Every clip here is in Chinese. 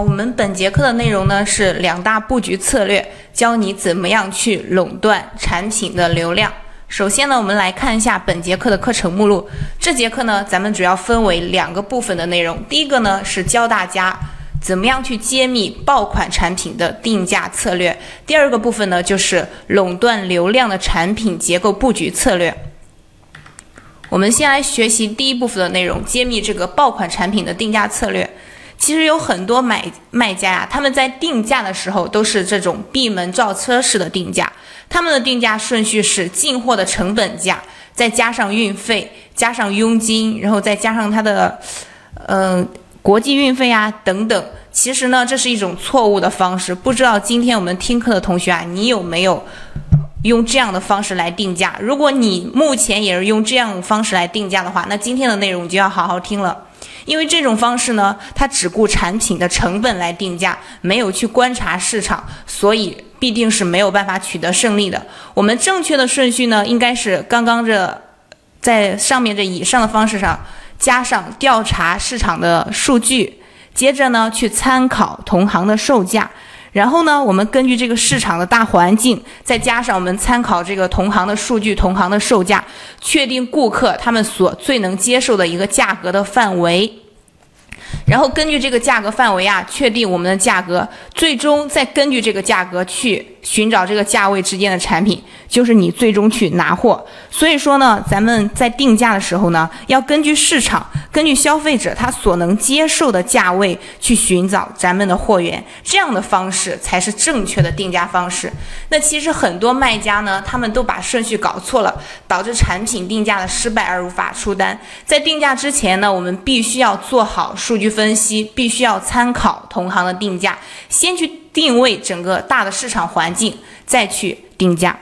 我们本节课的内容呢是两大布局策略，教你怎么样去垄断产品的流量。首先呢，我们来看一下本节课的课程目录。这节课呢，咱们主要分为两个部分的内容。第一个呢是教大家怎么样去揭秘爆款产品的定价策略。第二个部分呢就是垄断流量的产品结构布局策略。我们先来学习第一部分的内容，揭秘这个爆款产品的定价策略。其实有很多买卖家呀，他们在定价的时候都是这种闭门造车式的定价。他们的定价顺序是进货的成本价，再加上运费，加上佣金，然后再加上它的，嗯，国际运费啊等等。其实呢，这是一种错误的方式。不知道今天我们听课的同学啊，你有没有用这样的方式来定价？如果你目前也是用这样方式来定价的话，那今天的内容就要好好听了。因为这种方式呢，它只顾产品的成本来定价，没有去观察市场，所以必定是没有办法取得胜利的。我们正确的顺序呢，应该是刚刚这在上面这以上的方式上加上调查市场的数据，接着呢去参考同行的售价。然后呢，我们根据这个市场的大环境，再加上我们参考这个同行的数据、同行的售价，确定顾客他们所最能接受的一个价格的范围。然后根据这个价格范围啊，确定我们的价格，最终再根据这个价格去。寻找这个价位之间的产品，就是你最终去拿货。所以说呢，咱们在定价的时候呢，要根据市场、根据消费者他所能接受的价位去寻找咱们的货源，这样的方式才是正确的定价方式。那其实很多卖家呢，他们都把顺序搞错了，导致产品定价的失败而无法出单。在定价之前呢，我们必须要做好数据分析，必须要参考同行的定价，先去。定位整个大的市场环境，再去定价。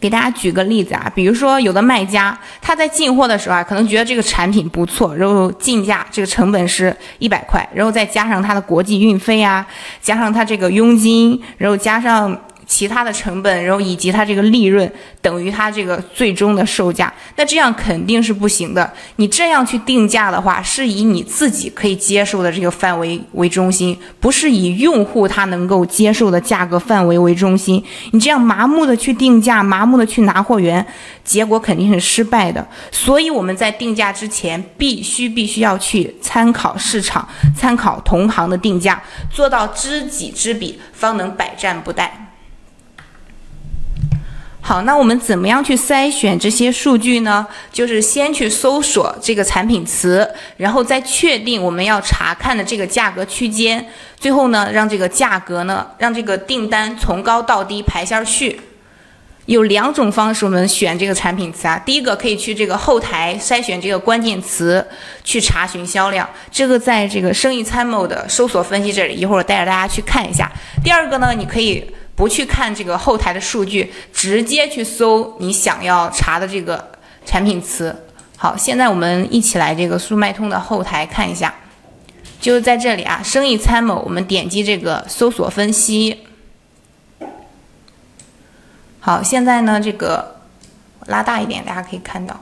给大家举个例子啊，比如说有的卖家他在进货的时候啊，可能觉得这个产品不错，然后进价这个成本是一百块，然后再加上他的国际运费啊，加上他这个佣金，然后加上。其他的成本，然后以及它这个利润等于它这个最终的售价，那这样肯定是不行的。你这样去定价的话，是以你自己可以接受的这个范围为中心，不是以用户他能够接受的价格范围为中心。你这样麻木的去定价，麻木的去拿货源，结果肯定是失败的。所以我们在定价之前，必须必须要去参考市场，参考同行的定价，做到知己知彼，方能百战不殆。好，那我们怎么样去筛选这些数据呢？就是先去搜索这个产品词，然后再确定我们要查看的这个价格区间，最后呢，让这个价格呢，让这个订单从高到低排下序。有两种方式，我们选这个产品词啊。第一个可以去这个后台筛选这个关键词，去查询销量，这个在这个生意参谋的搜索分析这里，一会儿我带着大家去看一下。第二个呢，你可以。不去看这个后台的数据，直接去搜你想要查的这个产品词。好，现在我们一起来这个速卖通的后台看一下，就是在这里啊，生意参谋，我们点击这个搜索分析。好，现在呢，这个拉大一点，大家可以看到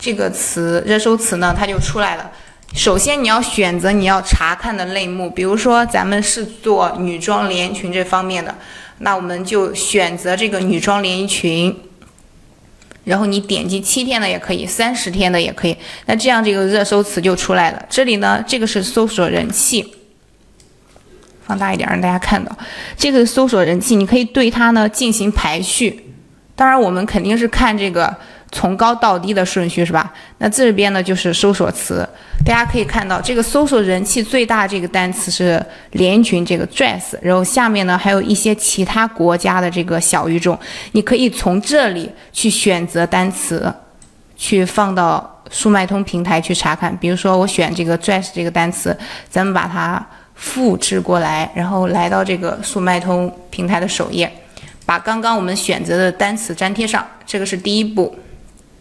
这个词热搜词呢，它就出来了。首先你要选择你要查看的类目，比如说咱们是做女装连衣裙这方面的。那我们就选择这个女装连衣裙，然后你点击七天的也可以，三十天的也可以。那这样这个热搜词就出来了。这里呢，这个是搜索人气，放大一点让大家看到。这个搜索人气，你可以对它呢进行排序。当然，我们肯定是看这个。从高到低的顺序是吧？那这边呢就是搜索词，大家可以看到这个搜索人气最大这个单词是连衣裙这个 dress，然后下面呢还有一些其他国家的这个小语种，你可以从这里去选择单词，去放到速卖通平台去查看。比如说我选这个 dress 这个单词，咱们把它复制过来，然后来到这个速卖通平台的首页，把刚刚我们选择的单词粘贴上，这个是第一步。